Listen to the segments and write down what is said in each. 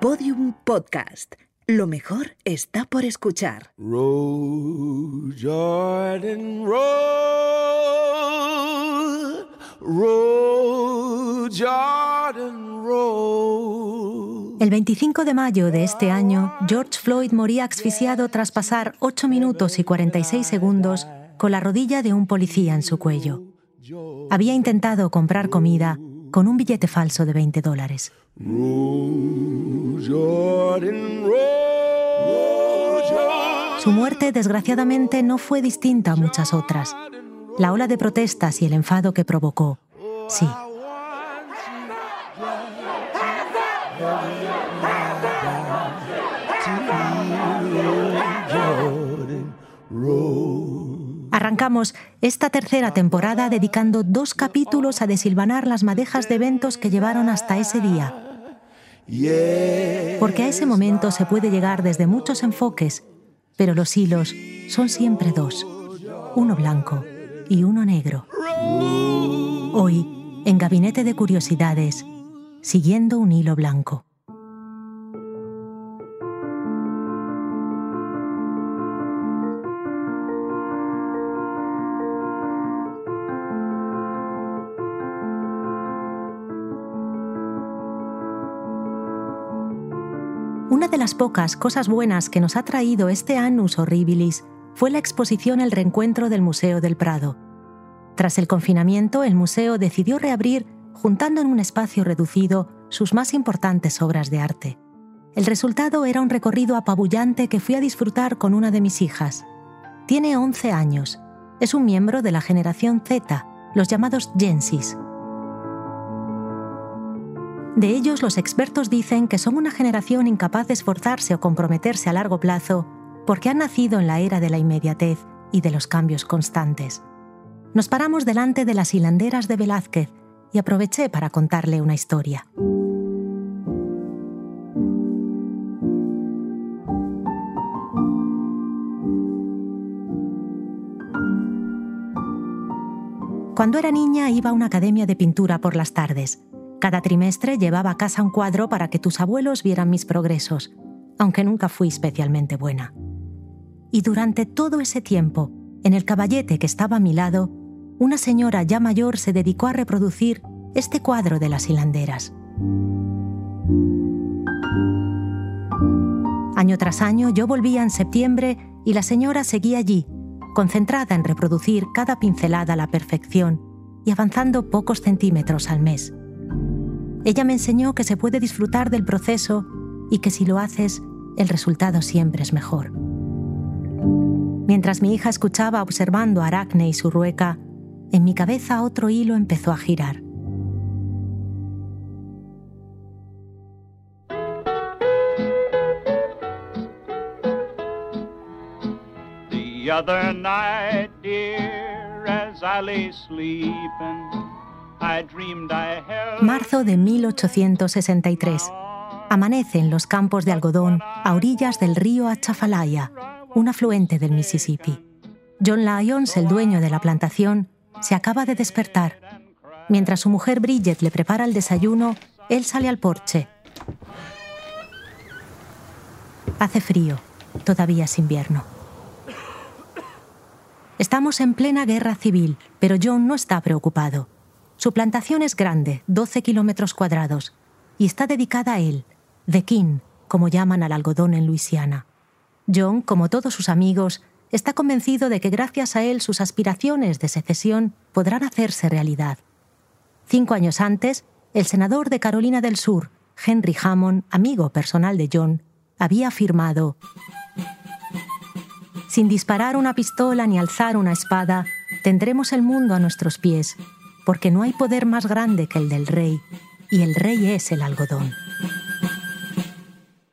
Podium Podcast. Lo mejor está por escuchar. Jordan, Jordan. El 25 de mayo de este año, George Floyd moría asfixiado tras pasar 8 minutos y 46 segundos con la rodilla de un policía en su cuello. Había intentado comprar comida con un billete falso de 20 dólares. Su muerte, desgraciadamente, no fue distinta a muchas otras. La ola de protestas y el enfado que provocó, sí. Esta tercera temporada dedicando dos capítulos a desilvanar las madejas de eventos que llevaron hasta ese día. Porque a ese momento se puede llegar desde muchos enfoques, pero los hilos son siempre dos, uno blanco y uno negro. Hoy, en Gabinete de Curiosidades, siguiendo un hilo blanco. Una de las pocas cosas buenas que nos ha traído este Annus Horribilis fue la exposición El Reencuentro del Museo del Prado. Tras el confinamiento, el museo decidió reabrir, juntando en un espacio reducido sus más importantes obras de arte. El resultado era un recorrido apabullante que fui a disfrutar con una de mis hijas. Tiene 11 años. Es un miembro de la generación Z, los llamados Gensis. De ellos, los expertos dicen que son una generación incapaz de esforzarse o comprometerse a largo plazo porque han nacido en la era de la inmediatez y de los cambios constantes. Nos paramos delante de las hilanderas de Velázquez y aproveché para contarle una historia. Cuando era niña iba a una academia de pintura por las tardes. Cada trimestre llevaba a casa un cuadro para que tus abuelos vieran mis progresos, aunque nunca fui especialmente buena. Y durante todo ese tiempo, en el caballete que estaba a mi lado, una señora ya mayor se dedicó a reproducir este cuadro de las hilanderas. Año tras año yo volvía en septiembre y la señora seguía allí, concentrada en reproducir cada pincelada a la perfección y avanzando pocos centímetros al mes. Ella me enseñó que se puede disfrutar del proceso y que si lo haces, el resultado siempre es mejor. Mientras mi hija escuchaba observando a Aracne y su rueca, en mi cabeza otro hilo empezó a girar. The other night, dear, as I lay sleeping, Marzo de 1863. Amanece en los campos de algodón a orillas del río Achafalaya, un afluente del Mississippi. John Lyons, el dueño de la plantación, se acaba de despertar. Mientras su mujer Bridget le prepara el desayuno, él sale al porche. Hace frío, todavía es invierno. Estamos en plena guerra civil, pero John no está preocupado. Su plantación es grande, 12 kilómetros cuadrados, y está dedicada a él, The King, como llaman al algodón en Luisiana. John, como todos sus amigos, está convencido de que gracias a él sus aspiraciones de secesión podrán hacerse realidad. Cinco años antes, el senador de Carolina del Sur, Henry Hammond, amigo personal de John, había afirmado Sin disparar una pistola ni alzar una espada, tendremos el mundo a nuestros pies, porque no hay poder más grande que el del rey, y el rey es el algodón.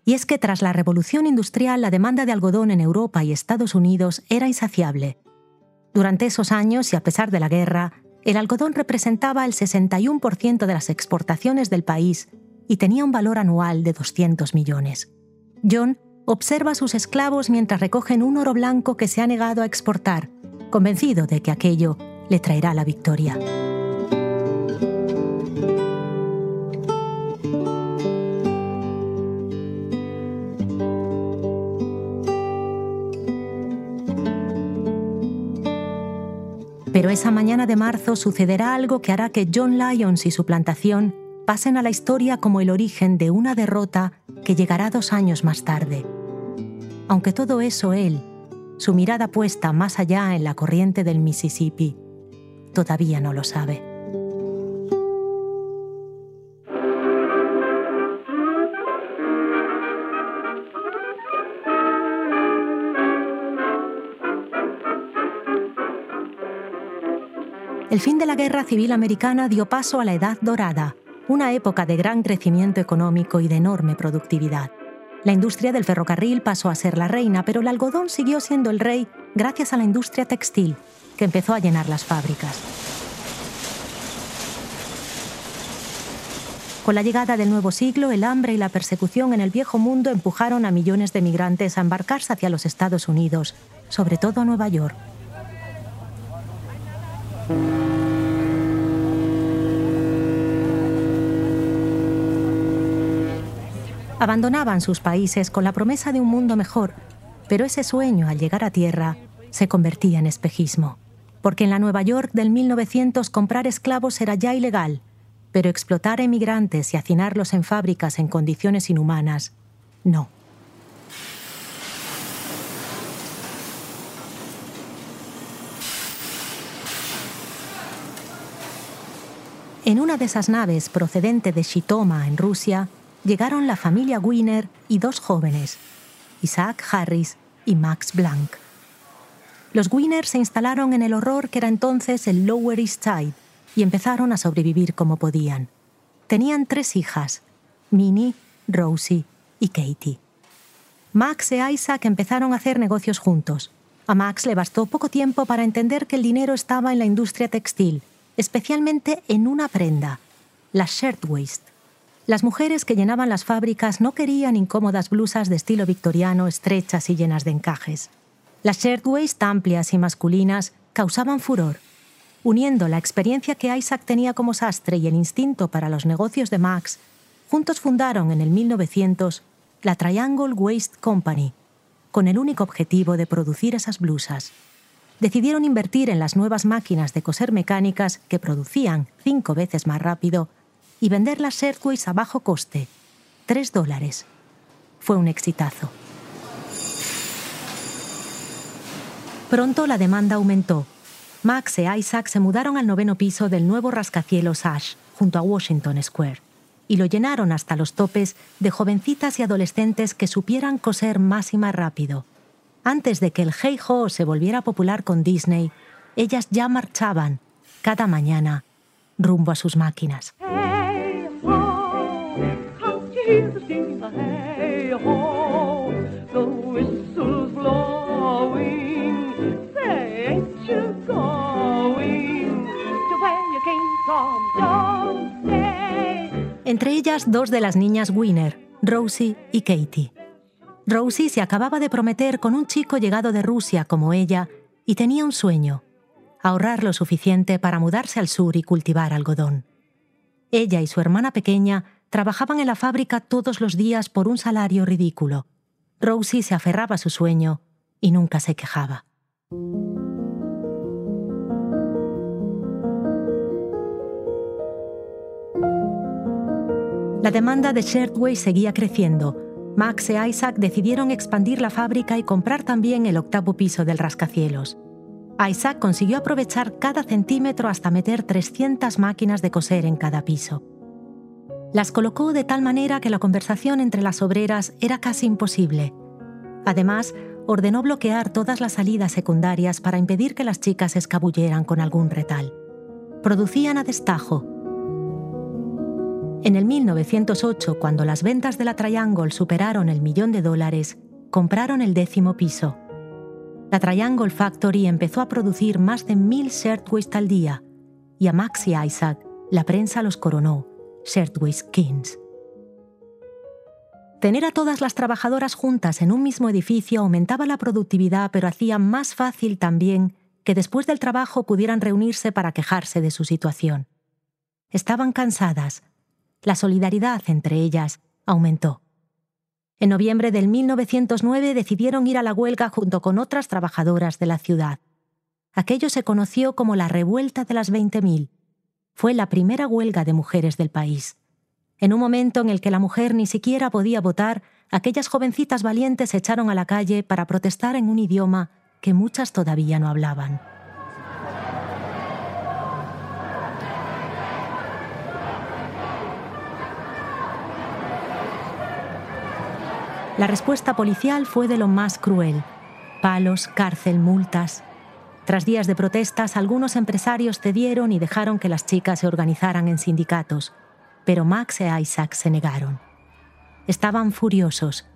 Y es que tras la revolución industrial la demanda de algodón en Europa y Estados Unidos era insaciable. Durante esos años y a pesar de la guerra, el algodón representaba el 61% de las exportaciones del país y tenía un valor anual de 200 millones. John observa a sus esclavos mientras recogen un oro blanco que se ha negado a exportar, convencido de que aquello le traerá la victoria. Pero esa mañana de marzo sucederá algo que hará que John Lyons y su plantación pasen a la historia como el origen de una derrota que llegará dos años más tarde. Aunque todo eso él, su mirada puesta más allá en la corriente del Mississippi, todavía no lo sabe. El fin de la Guerra Civil Americana dio paso a la Edad Dorada, una época de gran crecimiento económico y de enorme productividad. La industria del ferrocarril pasó a ser la reina, pero el algodón siguió siendo el rey gracias a la industria textil, que empezó a llenar las fábricas. Con la llegada del nuevo siglo, el hambre y la persecución en el viejo mundo empujaron a millones de migrantes a embarcarse hacia los Estados Unidos, sobre todo a Nueva York. Abandonaban sus países con la promesa de un mundo mejor, pero ese sueño al llegar a tierra se convertía en espejismo. Porque en la Nueva York del 1900 comprar esclavos era ya ilegal, pero explotar a emigrantes y hacinarlos en fábricas en condiciones inhumanas, no. En una de esas naves procedente de Shitoma, en Rusia, llegaron la familia Wiener y dos jóvenes, Isaac Harris y Max Blank. Los Wiener se instalaron en el horror que era entonces el Lower East Side y empezaron a sobrevivir como podían. Tenían tres hijas, Minnie, Rosie y Katie. Max e Isaac empezaron a hacer negocios juntos. A Max le bastó poco tiempo para entender que el dinero estaba en la industria textil, especialmente en una prenda, la shirtwaist. Las mujeres que llenaban las fábricas no querían incómodas blusas de estilo victoriano estrechas y llenas de encajes. Las shirtwaist amplias y masculinas causaban furor. Uniendo la experiencia que Isaac tenía como sastre y el instinto para los negocios de Max, juntos fundaron en el 1900 la Triangle Waist Company, con el único objetivo de producir esas blusas. Decidieron invertir en las nuevas máquinas de coser mecánicas que producían cinco veces más rápido y vender las Shirtwaist a bajo coste, 3 dólares. Fue un exitazo. Pronto la demanda aumentó. Max e Isaac se mudaron al noveno piso del nuevo rascacielos Ash, junto a Washington Square, y lo llenaron hasta los topes de jovencitas y adolescentes que supieran coser más y más rápido. Antes de que el Hey Ho se volviera popular con Disney, ellas ya marchaban, cada mañana, rumbo a sus máquinas. Entre ellas dos de las niñas Winner, Rosie y Katie. Rosie se acababa de prometer con un chico llegado de Rusia como ella y tenía un sueño, ahorrar lo suficiente para mudarse al sur y cultivar algodón. Ella y su hermana pequeña trabajaban en la fábrica todos los días por un salario ridículo. Rosie se aferraba a su sueño y nunca se quejaba. La demanda de Shirtway seguía creciendo. Max e Isaac decidieron expandir la fábrica y comprar también el octavo piso del rascacielos. Isaac consiguió aprovechar cada centímetro hasta meter 300 máquinas de coser en cada piso. Las colocó de tal manera que la conversación entre las obreras era casi imposible. Además, ordenó bloquear todas las salidas secundarias para impedir que las chicas escabulleran con algún retal. Producían a destajo. En el 1908, cuando las ventas de la Triangle superaron el millón de dólares, compraron el décimo piso. La Triangle Factory empezó a producir más de mil shirtwaist al día, y a Max y Isaac la prensa los coronó Shirtwaist Kings. Tener a todas las trabajadoras juntas en un mismo edificio aumentaba la productividad, pero hacía más fácil también que después del trabajo pudieran reunirse para quejarse de su situación. Estaban cansadas. La solidaridad entre ellas aumentó. En noviembre del 1909 decidieron ir a la huelga junto con otras trabajadoras de la ciudad. Aquello se conoció como la Revuelta de las 20.000. Fue la primera huelga de mujeres del país. En un momento en el que la mujer ni siquiera podía votar, aquellas jovencitas valientes se echaron a la calle para protestar en un idioma que muchas todavía no hablaban. La respuesta policial fue de lo más cruel. Palos, cárcel, multas. Tras días de protestas, algunos empresarios cedieron y dejaron que las chicas se organizaran en sindicatos, pero Max e Isaac se negaron. Estaban furiosos.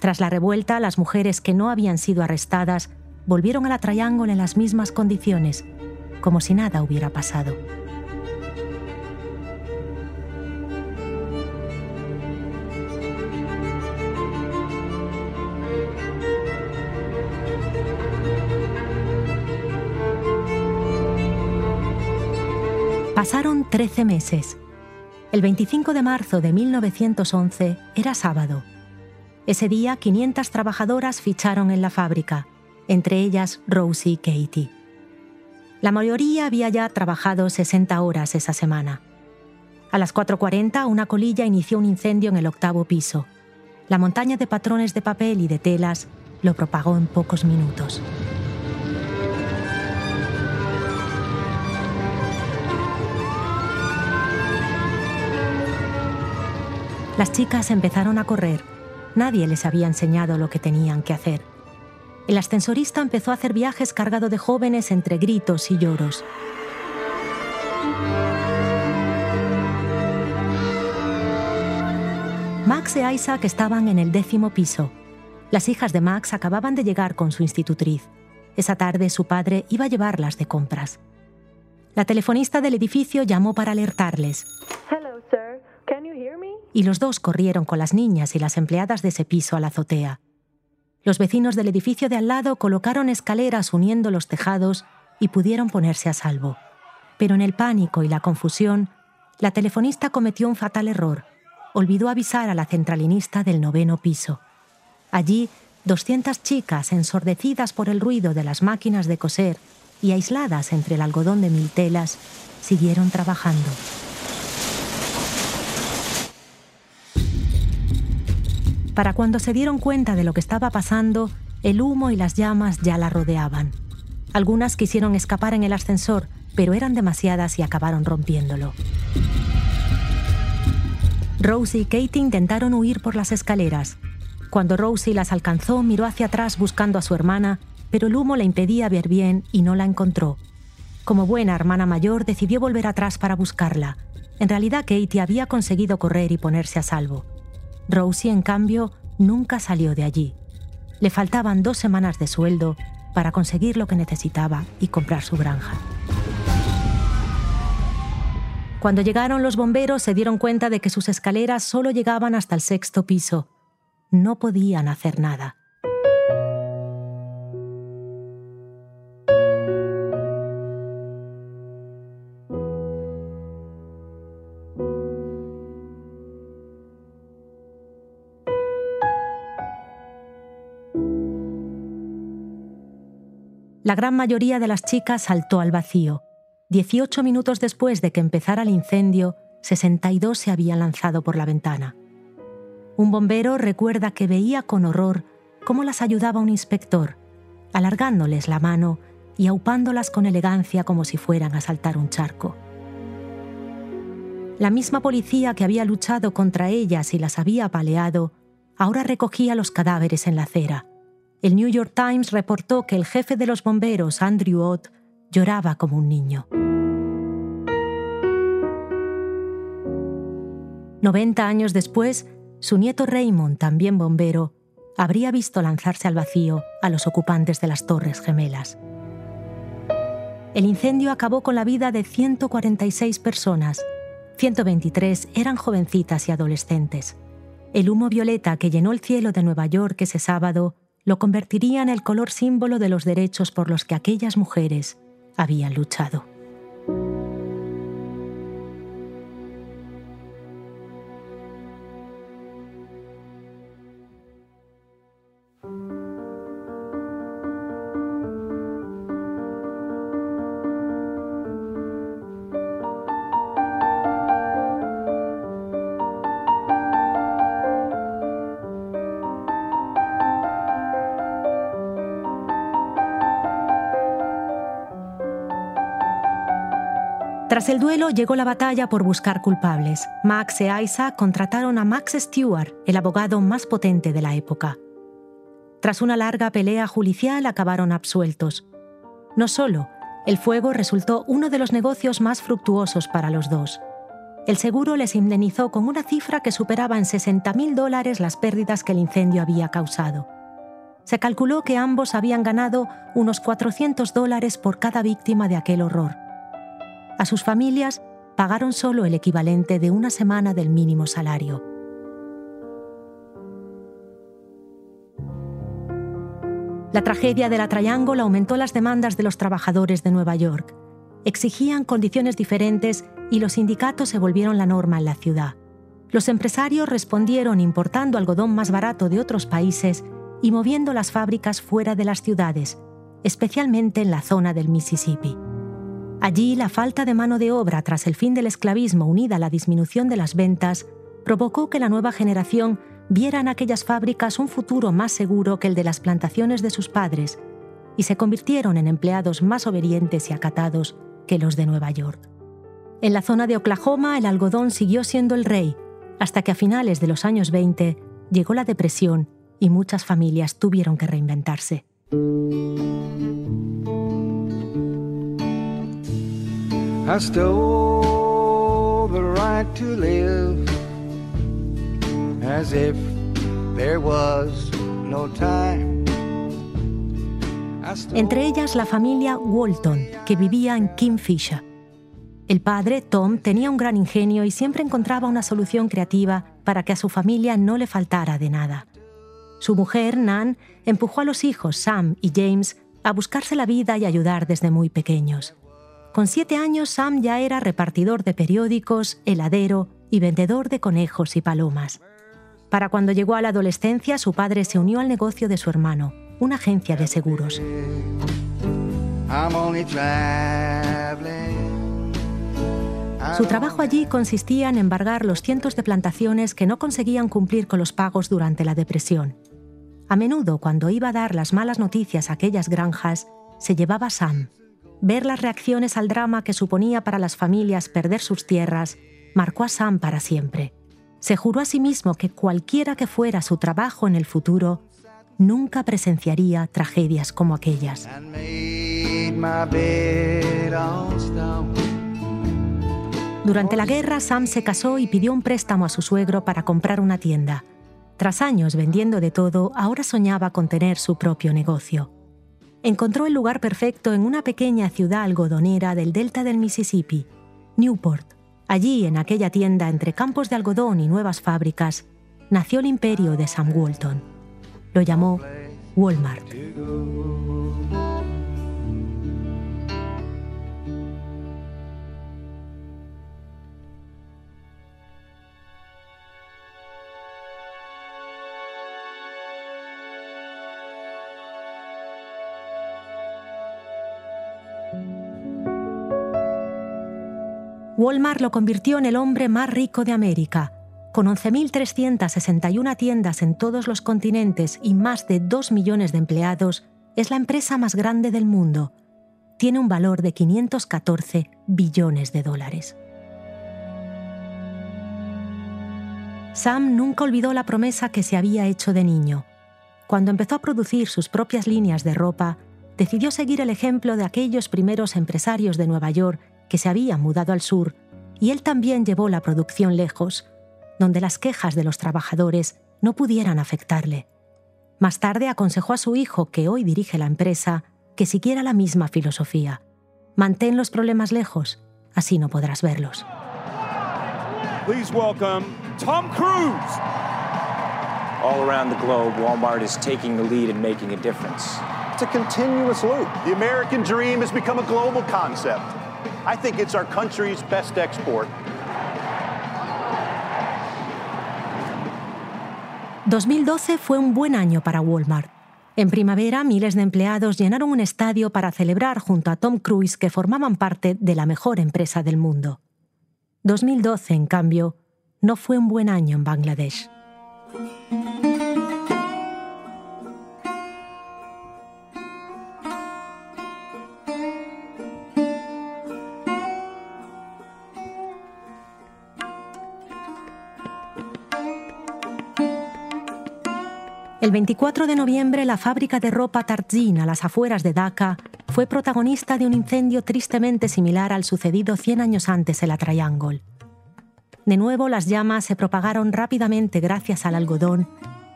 Tras la revuelta, las mujeres que no habían sido arrestadas volvieron a la Triangle en las mismas condiciones, como si nada hubiera pasado. Pasaron 13 meses. El 25 de marzo de 1911 era sábado. Ese día 500 trabajadoras ficharon en la fábrica, entre ellas Rosie y Katie. La mayoría había ya trabajado 60 horas esa semana. A las 4.40 una colilla inició un incendio en el octavo piso. La montaña de patrones de papel y de telas lo propagó en pocos minutos. Las chicas empezaron a correr. Nadie les había enseñado lo que tenían que hacer. El ascensorista empezó a hacer viajes cargado de jóvenes entre gritos y lloros. Max e Isaac estaban en el décimo piso. Las hijas de Max acababan de llegar con su institutriz. Esa tarde su padre iba a llevarlas de compras. La telefonista del edificio llamó para alertarles y los dos corrieron con las niñas y las empleadas de ese piso a la azotea. Los vecinos del edificio de al lado colocaron escaleras uniendo los tejados y pudieron ponerse a salvo. Pero en el pánico y la confusión, la telefonista cometió un fatal error. Olvidó avisar a la centralinista del noveno piso. Allí, 200 chicas, ensordecidas por el ruido de las máquinas de coser y aisladas entre el algodón de mil telas, siguieron trabajando. Para cuando se dieron cuenta de lo que estaba pasando, el humo y las llamas ya la rodeaban. Algunas quisieron escapar en el ascensor, pero eran demasiadas y acabaron rompiéndolo. Rosie y Katie intentaron huir por las escaleras. Cuando Rosie las alcanzó, miró hacia atrás buscando a su hermana, pero el humo le impedía ver bien y no la encontró. Como buena hermana mayor, decidió volver atrás para buscarla. En realidad, Katie había conseguido correr y ponerse a salvo. Rosie, en cambio, nunca salió de allí. Le faltaban dos semanas de sueldo para conseguir lo que necesitaba y comprar su granja. Cuando llegaron los bomberos se dieron cuenta de que sus escaleras solo llegaban hasta el sexto piso. No podían hacer nada. La gran mayoría de las chicas saltó al vacío. Dieciocho minutos después de que empezara el incendio, 62 se habían lanzado por la ventana. Un bombero recuerda que veía con horror cómo las ayudaba un inspector, alargándoles la mano y aupándolas con elegancia como si fueran a saltar un charco. La misma policía que había luchado contra ellas y las había apaleado, ahora recogía los cadáveres en la acera. El New York Times reportó que el jefe de los bomberos, Andrew Ott, lloraba como un niño. 90 años después, su nieto Raymond, también bombero, habría visto lanzarse al vacío a los ocupantes de las Torres Gemelas. El incendio acabó con la vida de 146 personas. 123 eran jovencitas y adolescentes. El humo violeta que llenó el cielo de Nueva York ese sábado lo convertiría en el color símbolo de los derechos por los que aquellas mujeres habían luchado. Tras el duelo llegó la batalla por buscar culpables. Max e Isaac contrataron a Max Stewart, el abogado más potente de la época. Tras una larga pelea judicial acabaron absueltos. No solo, el fuego resultó uno de los negocios más fructuosos para los dos. El seguro les indemnizó con una cifra que superaba en 60.000 dólares las pérdidas que el incendio había causado. Se calculó que ambos habían ganado unos 400 dólares por cada víctima de aquel horror. A sus familias pagaron solo el equivalente de una semana del mínimo salario. La tragedia de la Triangle aumentó las demandas de los trabajadores de Nueva York. Exigían condiciones diferentes y los sindicatos se volvieron la norma en la ciudad. Los empresarios respondieron importando algodón más barato de otros países y moviendo las fábricas fuera de las ciudades, especialmente en la zona del Mississippi. Allí, la falta de mano de obra tras el fin del esclavismo unida a la disminución de las ventas provocó que la nueva generación viera en aquellas fábricas un futuro más seguro que el de las plantaciones de sus padres y se convirtieron en empleados más obedientes y acatados que los de Nueva York. En la zona de Oklahoma el algodón siguió siendo el rey, hasta que a finales de los años 20 llegó la depresión y muchas familias tuvieron que reinventarse. Entre ellas la familia Walton, que vivía en Kingfisher. El padre, Tom, tenía un gran ingenio y siempre encontraba una solución creativa para que a su familia no le faltara de nada. Su mujer, Nan, empujó a los hijos, Sam y James, a buscarse la vida y ayudar desde muy pequeños. Con siete años, Sam ya era repartidor de periódicos, heladero y vendedor de conejos y palomas. Para cuando llegó a la adolescencia, su padre se unió al negocio de su hermano, una agencia de seguros. Su trabajo allí consistía en embargar los cientos de plantaciones que no conseguían cumplir con los pagos durante la depresión. A menudo, cuando iba a dar las malas noticias a aquellas granjas, se llevaba Sam, Ver las reacciones al drama que suponía para las familias perder sus tierras marcó a Sam para siempre. Se juró a sí mismo que cualquiera que fuera su trabajo en el futuro, nunca presenciaría tragedias como aquellas. Durante la guerra, Sam se casó y pidió un préstamo a su suegro para comprar una tienda. Tras años vendiendo de todo, ahora soñaba con tener su propio negocio encontró el lugar perfecto en una pequeña ciudad algodonera del delta del Mississippi, Newport. Allí, en aquella tienda entre campos de algodón y nuevas fábricas, nació el imperio de Sam Walton. Lo llamó Walmart. Walmart lo convirtió en el hombre más rico de América. Con 11.361 tiendas en todos los continentes y más de 2 millones de empleados, es la empresa más grande del mundo. Tiene un valor de 514 billones de dólares. Sam nunca olvidó la promesa que se había hecho de niño. Cuando empezó a producir sus propias líneas de ropa, decidió seguir el ejemplo de aquellos primeros empresarios de Nueva York que se había mudado al sur, y él también llevó la producción lejos, donde las quejas de los trabajadores no pudieran afectarle. Más tarde aconsejó a su hijo, que hoy dirige la empresa, que siguiera la misma filosofía. Mantén los problemas lejos, así no podrás verlos. Please welcome Tom Cruise. All around the globe, Walmart is taking the lead and making a difference. It's a continuous loop. The American dream has become a global concept. I think it's our country's best export. 2012 fue un buen año para Walmart. En primavera, miles de empleados llenaron un estadio para celebrar junto a Tom Cruise que formaban parte de la mejor empresa del mundo. 2012, en cambio, no fue un buen año en Bangladesh. El 24 de noviembre, la fábrica de ropa Tarzin a las afueras de Dhaka fue protagonista de un incendio tristemente similar al sucedido 100 años antes en la Triangle. De nuevo, las llamas se propagaron rápidamente gracias al algodón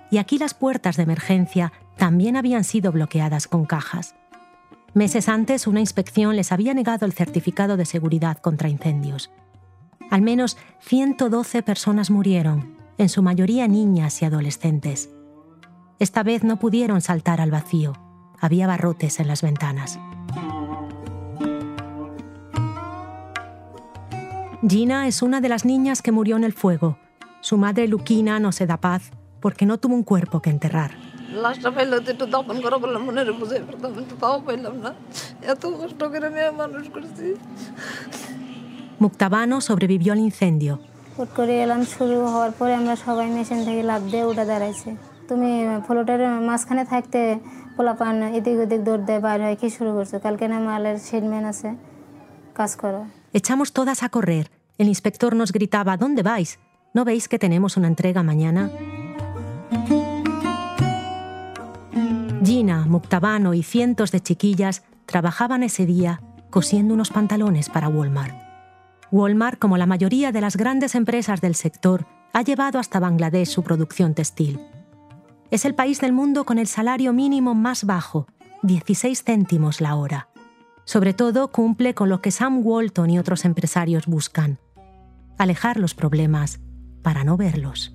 y aquí las puertas de emergencia también habían sido bloqueadas con cajas. Meses antes, una inspección les había negado el certificado de seguridad contra incendios. Al menos 112 personas murieron, en su mayoría niñas y adolescentes. Esta vez no pudieron saltar al vacío. Había barrotes en las ventanas. Gina es una de las niñas que murió en el fuego. Su madre Luquina no se da paz porque no tuvo un cuerpo que enterrar. Muktabano sobrevivió al incendio. হুট করে এলাম শুরু হওয়ার পরে আমরা সবাই মেশিন থেকে লাভ দিয়ে উঠে দাঁড়াইছি তুমি ফ্লোটের মাঝখানে থাকতে পোলাপান এদিক ওদিক দৌড় দেয় বাইরে হয় কি শুরু করছো কালকে না মালের শেডম্যান আছে কাজ করো Echamos todas a correr. El inspector nos gritaba, ¿dónde vais? ¿No veis que tenemos una entrega mañana? Gina, Muktabano y cientos de chiquillas trabajaban ese día cosiendo unos pantalones para Walmart. Walmart, como la mayoría de las grandes empresas del sector, ha llevado hasta Bangladesh su producción textil. Es el país del mundo con el salario mínimo más bajo, 16 céntimos la hora. Sobre todo cumple con lo que Sam Walton y otros empresarios buscan, alejar los problemas para no verlos.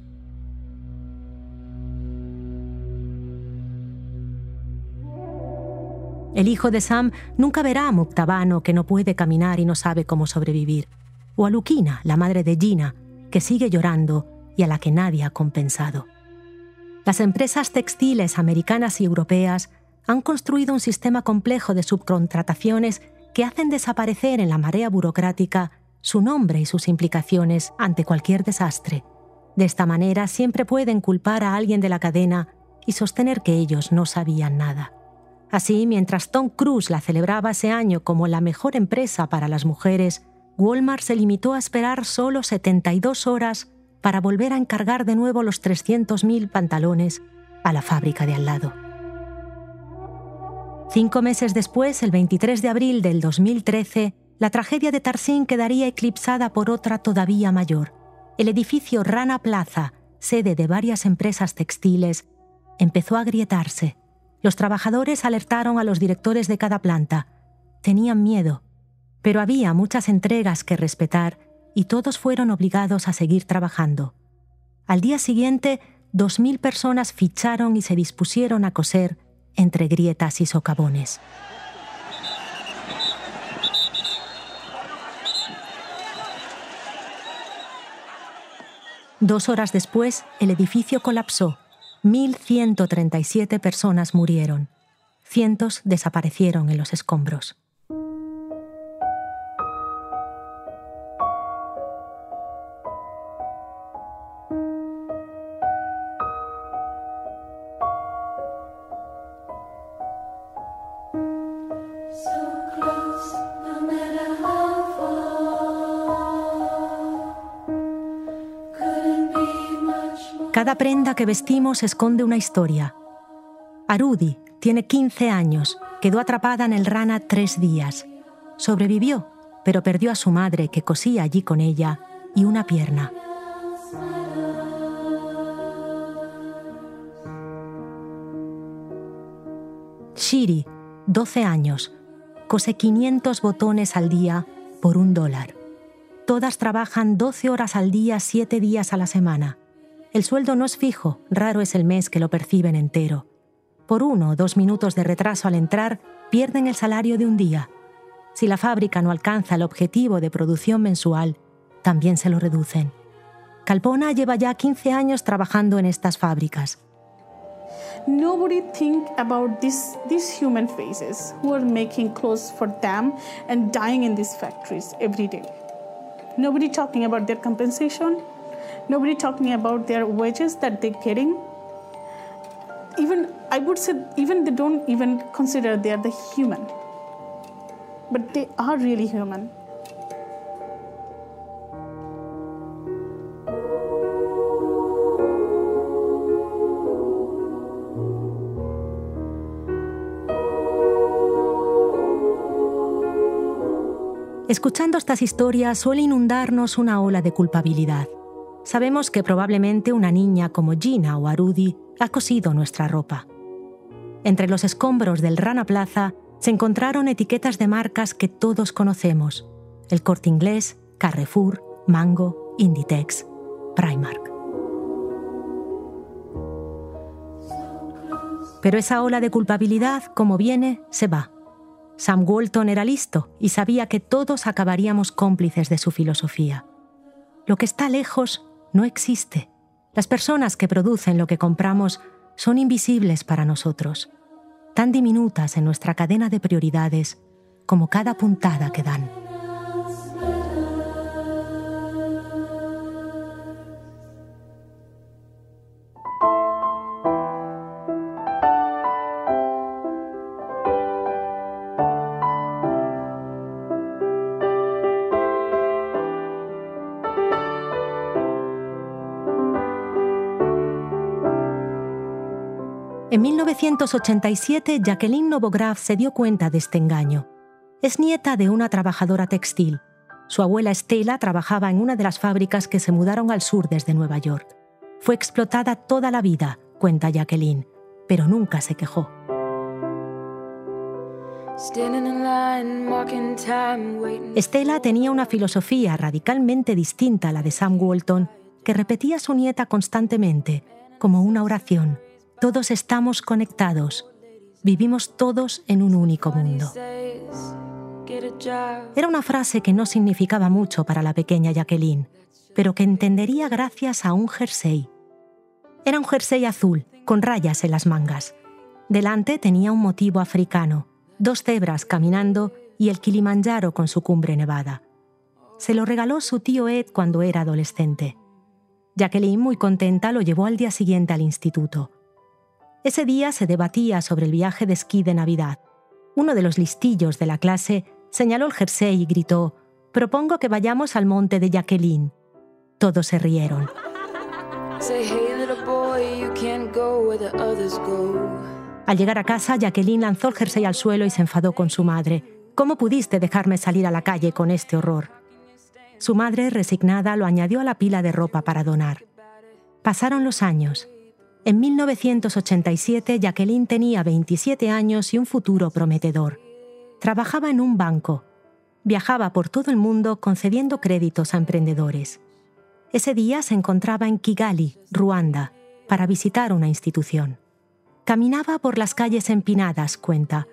El hijo de Sam nunca verá a Muktabano, que no puede caminar y no sabe cómo sobrevivir, o a Lukina, la madre de Gina, que sigue llorando y a la que nadie ha compensado. Las empresas textiles americanas y europeas han construido un sistema complejo de subcontrataciones que hacen desaparecer en la marea burocrática su nombre y sus implicaciones ante cualquier desastre. De esta manera siempre pueden culpar a alguien de la cadena y sostener que ellos no sabían nada. Así, mientras Tom Cruise la celebraba ese año como la mejor empresa para las mujeres, Walmart se limitó a esperar solo 72 horas para volver a encargar de nuevo los 300.000 pantalones a la fábrica de al lado. Cinco meses después, el 23 de abril del 2013, la tragedia de Tarzin quedaría eclipsada por otra todavía mayor. El edificio Rana Plaza, sede de varias empresas textiles, empezó a agrietarse. Los trabajadores alertaron a los directores de cada planta. Tenían miedo, pero había muchas entregas que respetar y todos fueron obligados a seguir trabajando. Al día siguiente, 2.000 personas ficharon y se dispusieron a coser entre grietas y socavones. Dos horas después, el edificio colapsó. 1.137 personas murieron. Cientos desaparecieron en los escombros. Cada prenda que vestimos esconde una historia. Arudi tiene 15 años, quedó atrapada en el rana tres días. Sobrevivió, pero perdió a su madre que cosía allí con ella y una pierna. Shiri, 12 años, cose 500 botones al día por un dólar. Todas trabajan 12 horas al día, 7 días a la semana. El sueldo no es fijo, raro es el mes que lo perciben entero. Por uno o dos minutos de retraso al entrar, pierden el salario de un día. Si la fábrica no alcanza el objetivo de producción mensual, también se lo reducen. Calpona lleva ya 15 años trabajando en estas fábricas. Nobody think about this, these human faces who are making clothes for them and dying in these factories every day. Nobody talking about their compensation, nobody talking about their wages that they're getting. Even i would say even they don't even consider they are the human. But they are really human. Escuchando estas historias suele inundarnos una ola de culpabilidad. Sabemos que probablemente una niña como Gina o Arudi ha cosido nuestra ropa. Entre los escombros del Rana Plaza se encontraron etiquetas de marcas que todos conocemos. El Corte Inglés, Carrefour, Mango, Inditex, Primark. Pero esa ola de culpabilidad, como viene, se va. Sam Walton era listo y sabía que todos acabaríamos cómplices de su filosofía. Lo que está lejos no existe. Las personas que producen lo que compramos son invisibles para nosotros, tan diminutas en nuestra cadena de prioridades como cada puntada que dan. 1987, Jacqueline Novograph se dio cuenta de este engaño. Es nieta de una trabajadora textil. Su abuela Stella trabajaba en una de las fábricas que se mudaron al sur desde Nueva York. Fue explotada toda la vida, cuenta Jacqueline, pero nunca se quejó. Stella tenía una filosofía radicalmente distinta a la de Sam Walton, que repetía a su nieta constantemente, como una oración. Todos estamos conectados. Vivimos todos en un único mundo. Era una frase que no significaba mucho para la pequeña Jacqueline, pero que entendería gracias a un jersey. Era un jersey azul, con rayas en las mangas. Delante tenía un motivo africano, dos cebras caminando y el Kilimanjaro con su cumbre nevada. Se lo regaló su tío Ed cuando era adolescente. Jacqueline, muy contenta, lo llevó al día siguiente al instituto. Ese día se debatía sobre el viaje de esquí de Navidad. Uno de los listillos de la clase señaló el jersey y gritó, Propongo que vayamos al monte de Jacqueline. Todos se rieron. Al llegar a casa, Jacqueline lanzó el jersey al suelo y se enfadó con su madre. ¿Cómo pudiste dejarme salir a la calle con este horror? Su madre, resignada, lo añadió a la pila de ropa para donar. Pasaron los años. En 1987, Jacqueline tenía 27 años y un futuro prometedor. Trabajaba en un banco. Viajaba por todo el mundo concediendo créditos a emprendedores. Ese día se encontraba en Kigali, Ruanda, para visitar una institución. Caminaba por las calles empinadas, cuenta.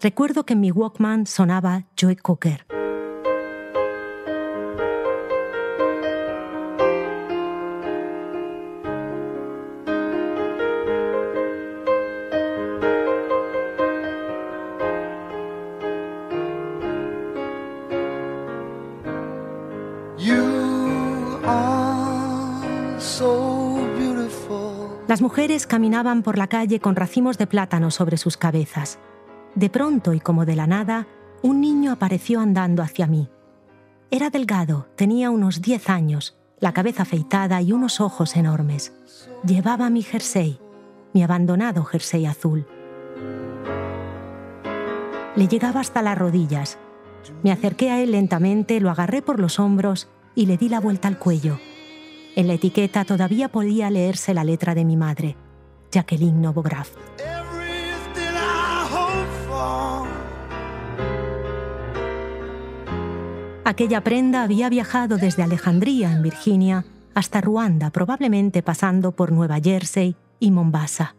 Recuerdo que en mi Walkman sonaba Joy Cocker. Las mujeres caminaban por la calle con racimos de plátano sobre sus cabezas. De pronto y como de la nada, un niño apareció andando hacia mí. Era delgado, tenía unos 10 años, la cabeza afeitada y unos ojos enormes. Llevaba mi jersey, mi abandonado jersey azul. Le llegaba hasta las rodillas. Me acerqué a él lentamente, lo agarré por los hombros y le di la vuelta al cuello. En la etiqueta todavía podía leerse la letra de mi madre, Jacqueline Novograph. Aquella prenda había viajado desde Alejandría, en Virginia, hasta Ruanda, probablemente pasando por Nueva Jersey y Mombasa.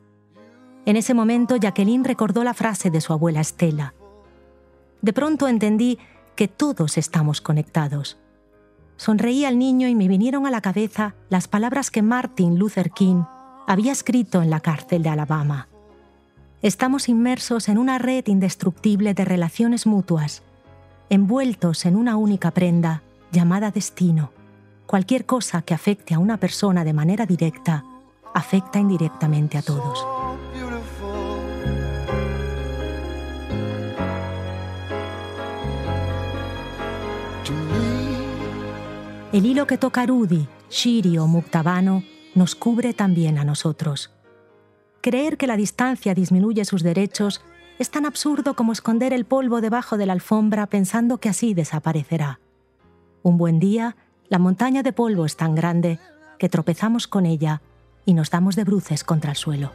En ese momento Jacqueline recordó la frase de su abuela Estela. De pronto entendí que todos estamos conectados. Sonreí al niño y me vinieron a la cabeza las palabras que Martin Luther King había escrito en la cárcel de Alabama. Estamos inmersos en una red indestructible de relaciones mutuas, envueltos en una única prenda llamada destino. Cualquier cosa que afecte a una persona de manera directa afecta indirectamente a todos. El hilo que toca Rudi, Shiri o Muktabano nos cubre también a nosotros. Creer que la distancia disminuye sus derechos es tan absurdo como esconder el polvo debajo de la alfombra pensando que así desaparecerá. Un buen día, la montaña de polvo es tan grande que tropezamos con ella y nos damos de bruces contra el suelo.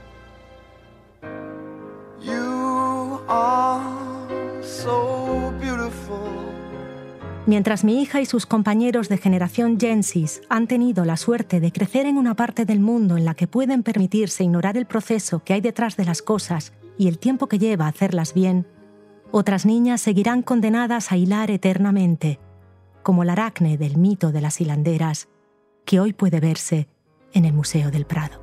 Mientras mi hija y sus compañeros de generación Gensis han tenido la suerte de crecer en una parte del mundo en la que pueden permitirse ignorar el proceso que hay detrás de las cosas y el tiempo que lleva hacerlas bien, otras niñas seguirán condenadas a hilar eternamente, como la aracne del mito de las hilanderas, que hoy puede verse en el Museo del Prado.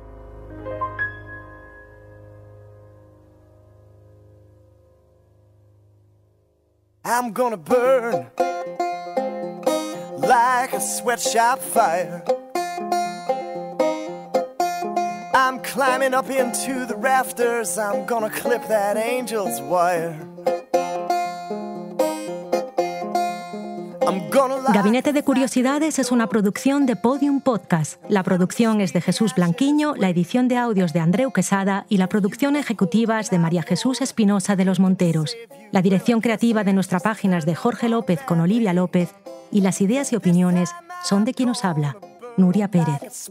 Like a sweatshop fire. I'm climbing up into the rafters. I'm gonna clip that angel's wire. Gabinete de Curiosidades es una producción de Podium Podcast. La producción es de Jesús Blanquiño, la edición de audios de Andreu Quesada y la producción ejecutiva es de María Jesús Espinosa de los Monteros. La dirección creativa de nuestra página es de Jorge López con Olivia López y las ideas y opiniones son de quien nos habla, Nuria Pérez.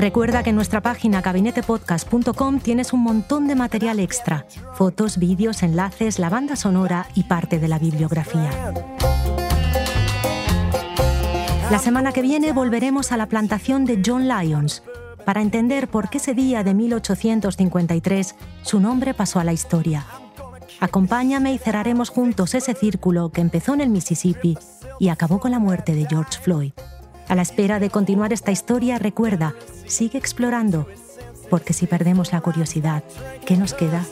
Recuerda que en nuestra página gabinetepodcast.com tienes un montón de material extra, fotos, vídeos, enlaces, la banda sonora y parte de la bibliografía. La semana que viene volveremos a la plantación de John Lyons para entender por qué ese día de 1853 su nombre pasó a la historia. Acompáñame y cerraremos juntos ese círculo que empezó en el Mississippi y acabó con la muerte de George Floyd. A la espera de continuar esta historia, recuerda, sigue explorando, porque si perdemos la curiosidad, ¿qué nos queda?